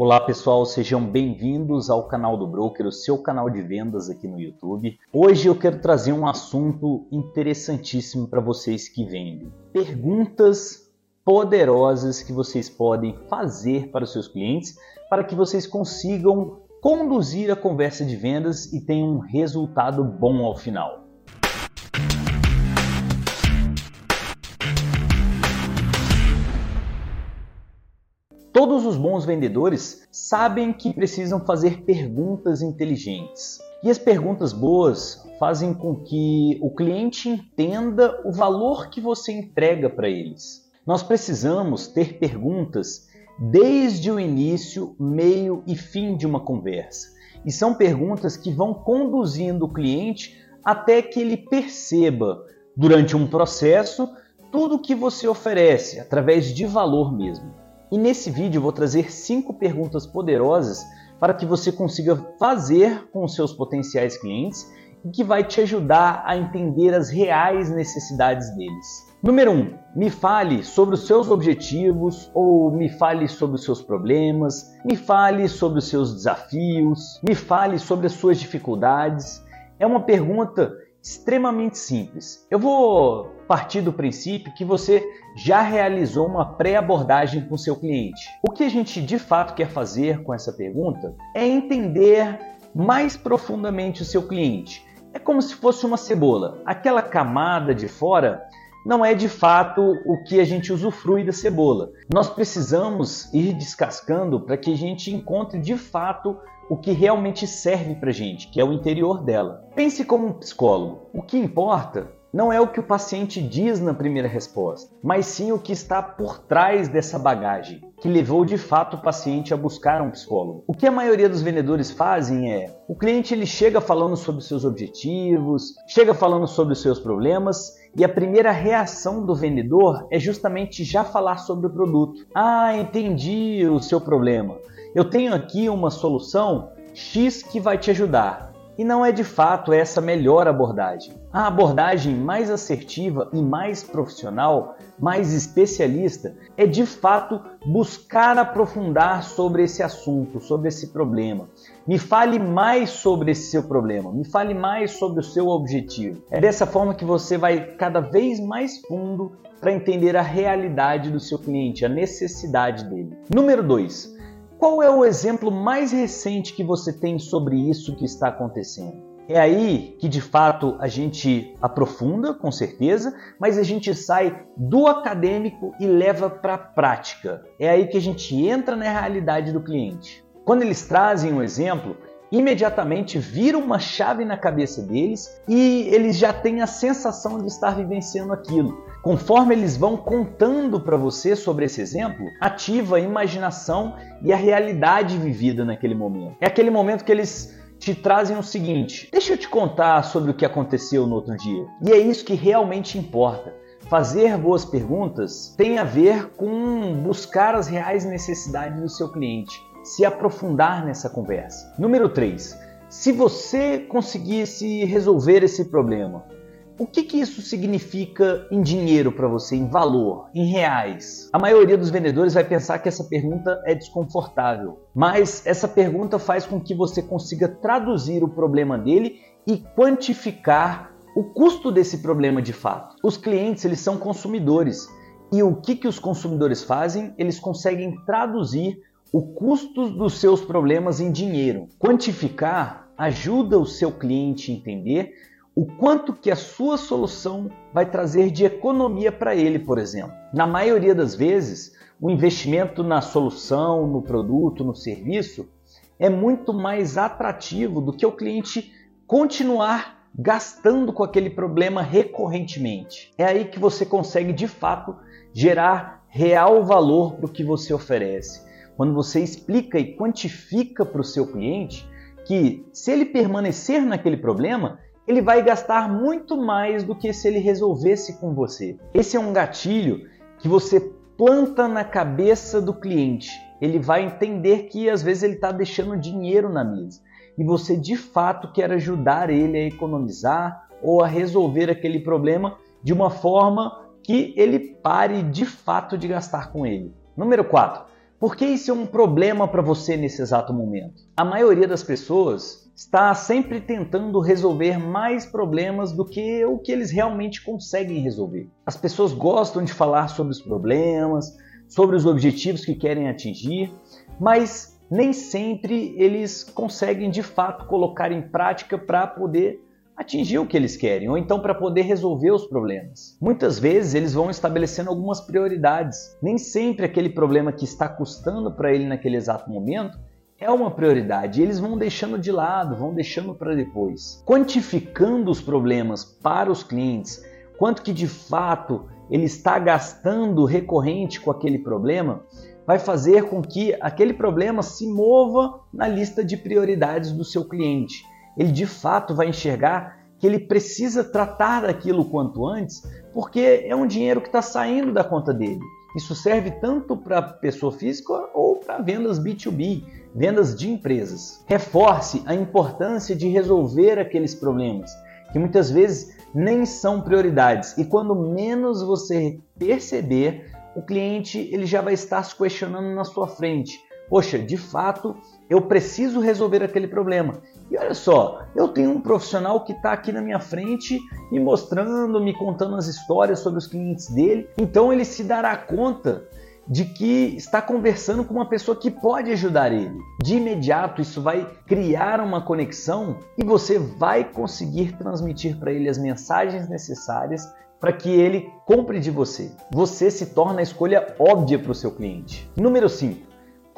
Olá pessoal, sejam bem-vindos ao canal do Broker, o seu canal de vendas aqui no YouTube. Hoje eu quero trazer um assunto interessantíssimo para vocês que vendem. Perguntas poderosas que vocês podem fazer para os seus clientes para que vocês consigam conduzir a conversa de vendas e tenham um resultado bom ao final. Todos os bons vendedores sabem que precisam fazer perguntas inteligentes. E as perguntas boas fazem com que o cliente entenda o valor que você entrega para eles. Nós precisamos ter perguntas desde o início, meio e fim de uma conversa. E são perguntas que vão conduzindo o cliente até que ele perceba, durante um processo, tudo o que você oferece, através de valor mesmo. E nesse vídeo eu vou trazer cinco perguntas poderosas para que você consiga fazer com seus potenciais clientes e que vai te ajudar a entender as reais necessidades deles. Número 1. Um, me fale sobre os seus objetivos ou me fale sobre os seus problemas, me fale sobre os seus desafios, me fale sobre as suas dificuldades. É uma pergunta extremamente simples. Eu vou partir do princípio que você já realizou uma pré-abordagem com seu cliente. O que a gente de fato quer fazer com essa pergunta é entender mais profundamente o seu cliente. É como se fosse uma cebola. Aquela camada de fora não é de fato o que a gente usufrui da cebola. Nós precisamos ir descascando para que a gente encontre de fato o que realmente serve para gente, que é o interior dela. Pense como um psicólogo. O que importa não é o que o paciente diz na primeira resposta, mas sim o que está por trás dessa bagagem, que levou de fato o paciente a buscar um psicólogo. O que a maioria dos vendedores fazem é, o cliente ele chega falando sobre seus objetivos, chega falando sobre os seus problemas, e a primeira reação do vendedor é justamente já falar sobre o produto. Ah, entendi o seu problema eu tenho aqui uma solução X que vai te ajudar. E não é de fato essa melhor abordagem. A abordagem mais assertiva e mais profissional, mais especialista, é de fato buscar aprofundar sobre esse assunto, sobre esse problema. Me fale mais sobre esse seu problema, me fale mais sobre o seu objetivo. É dessa forma que você vai cada vez mais fundo para entender a realidade do seu cliente, a necessidade dele. Número 2 qual é o exemplo mais recente que você tem sobre isso que está acontecendo? É aí que de fato a gente aprofunda, com certeza, mas a gente sai do acadêmico e leva para a prática. É aí que a gente entra na realidade do cliente. Quando eles trazem um exemplo, imediatamente vira uma chave na cabeça deles e eles já têm a sensação de estar vivenciando aquilo. Conforme eles vão contando para você sobre esse exemplo, ativa a imaginação e a realidade vivida naquele momento. É aquele momento que eles te trazem o seguinte: deixa eu te contar sobre o que aconteceu no outro dia. E é isso que realmente importa. Fazer boas perguntas tem a ver com buscar as reais necessidades do seu cliente, se aprofundar nessa conversa. Número 3. Se você conseguisse resolver esse problema, o que, que isso significa em dinheiro para você, em valor, em reais? A maioria dos vendedores vai pensar que essa pergunta é desconfortável, mas essa pergunta faz com que você consiga traduzir o problema dele e quantificar o custo desse problema de fato. Os clientes eles são consumidores e o que, que os consumidores fazem? Eles conseguem traduzir o custo dos seus problemas em dinheiro. Quantificar ajuda o seu cliente a entender o quanto que a sua solução vai trazer de economia para ele, por exemplo. Na maioria das vezes, o investimento na solução, no produto, no serviço é muito mais atrativo do que o cliente continuar gastando com aquele problema recorrentemente. É aí que você consegue de fato gerar real valor para o que você oferece. Quando você explica e quantifica para o seu cliente que se ele permanecer naquele problema, ele vai gastar muito mais do que se ele resolvesse com você. Esse é um gatilho que você planta na cabeça do cliente. Ele vai entender que às vezes ele está deixando dinheiro na mesa e você de fato quer ajudar ele a economizar ou a resolver aquele problema de uma forma que ele pare de fato de gastar com ele. Número 4. Por que isso é um problema para você nesse exato momento? A maioria das pessoas está sempre tentando resolver mais problemas do que o que eles realmente conseguem resolver. As pessoas gostam de falar sobre os problemas, sobre os objetivos que querem atingir, mas nem sempre eles conseguem de fato colocar em prática para poder atingir o que eles querem, ou então para poder resolver os problemas. Muitas vezes eles vão estabelecendo algumas prioridades. Nem sempre aquele problema que está custando para ele naquele exato momento é uma prioridade. Eles vão deixando de lado, vão deixando para depois. Quantificando os problemas para os clientes, quanto que de fato ele está gastando recorrente com aquele problema, vai fazer com que aquele problema se mova na lista de prioridades do seu cliente ele de fato vai enxergar que ele precisa tratar daquilo quanto antes, porque é um dinheiro que está saindo da conta dele. Isso serve tanto para pessoa física ou para vendas B2B, vendas de empresas. Reforce a importância de resolver aqueles problemas, que muitas vezes nem são prioridades. E quando menos você perceber, o cliente ele já vai estar se questionando na sua frente. Poxa, de fato, eu preciso resolver aquele problema. E olha só, eu tenho um profissional que está aqui na minha frente me mostrando, me contando as histórias sobre os clientes dele. Então ele se dará conta de que está conversando com uma pessoa que pode ajudar ele. De imediato, isso vai criar uma conexão e você vai conseguir transmitir para ele as mensagens necessárias para que ele compre de você. Você se torna a escolha óbvia para o seu cliente. Número 5.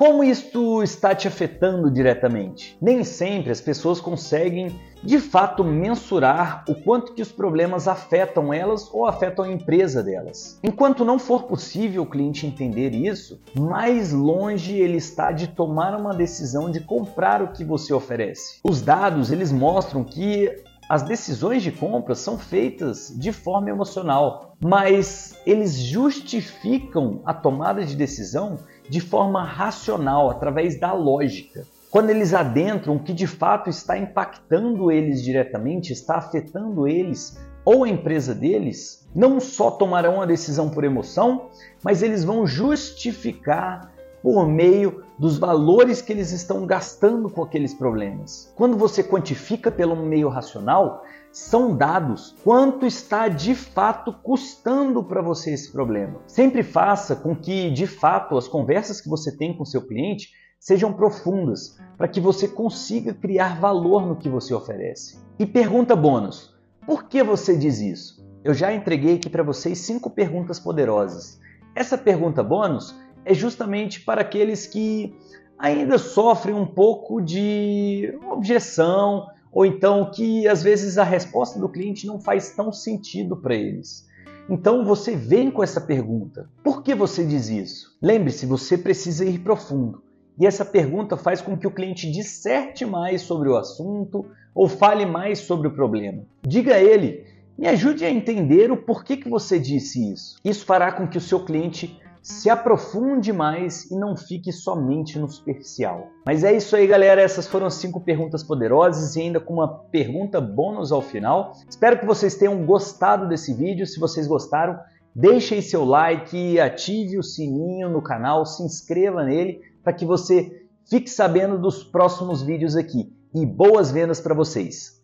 Como isto está te afetando diretamente? Nem sempre as pessoas conseguem de fato mensurar o quanto que os problemas afetam elas ou afetam a empresa delas. Enquanto não for possível o cliente entender isso, mais longe ele está de tomar uma decisão de comprar o que você oferece. Os dados eles mostram que as decisões de compra são feitas de forma emocional, mas eles justificam a tomada de decisão de forma racional, através da lógica. Quando eles adentram o que de fato está impactando eles diretamente, está afetando eles ou a empresa deles, não só tomarão a decisão por emoção, mas eles vão justificar por meio dos valores que eles estão gastando com aqueles problemas. Quando você quantifica pelo meio racional, são dados quanto está de fato custando para você esse problema. Sempre faça com que de fato as conversas que você tem com seu cliente sejam profundas, para que você consiga criar valor no que você oferece. E pergunta bônus: por que você diz isso? Eu já entreguei aqui para vocês cinco perguntas poderosas. Essa pergunta bônus é justamente para aqueles que ainda sofrem um pouco de objeção ou então que às vezes a resposta do cliente não faz tão sentido para eles. Então você vem com essa pergunta: por que você diz isso? Lembre-se, você precisa ir profundo. E essa pergunta faz com que o cliente disserte mais sobre o assunto ou fale mais sobre o problema. Diga a ele: me ajude a entender o porquê que você disse isso. Isso fará com que o seu cliente se aprofunde mais e não fique somente no superficial. Mas é isso aí, galera. Essas foram cinco perguntas poderosas e ainda com uma pergunta bônus ao final. Espero que vocês tenham gostado desse vídeo. Se vocês gostaram, deixe aí seu like, ative o sininho no canal, se inscreva nele para que você fique sabendo dos próximos vídeos aqui. E boas vendas para vocês!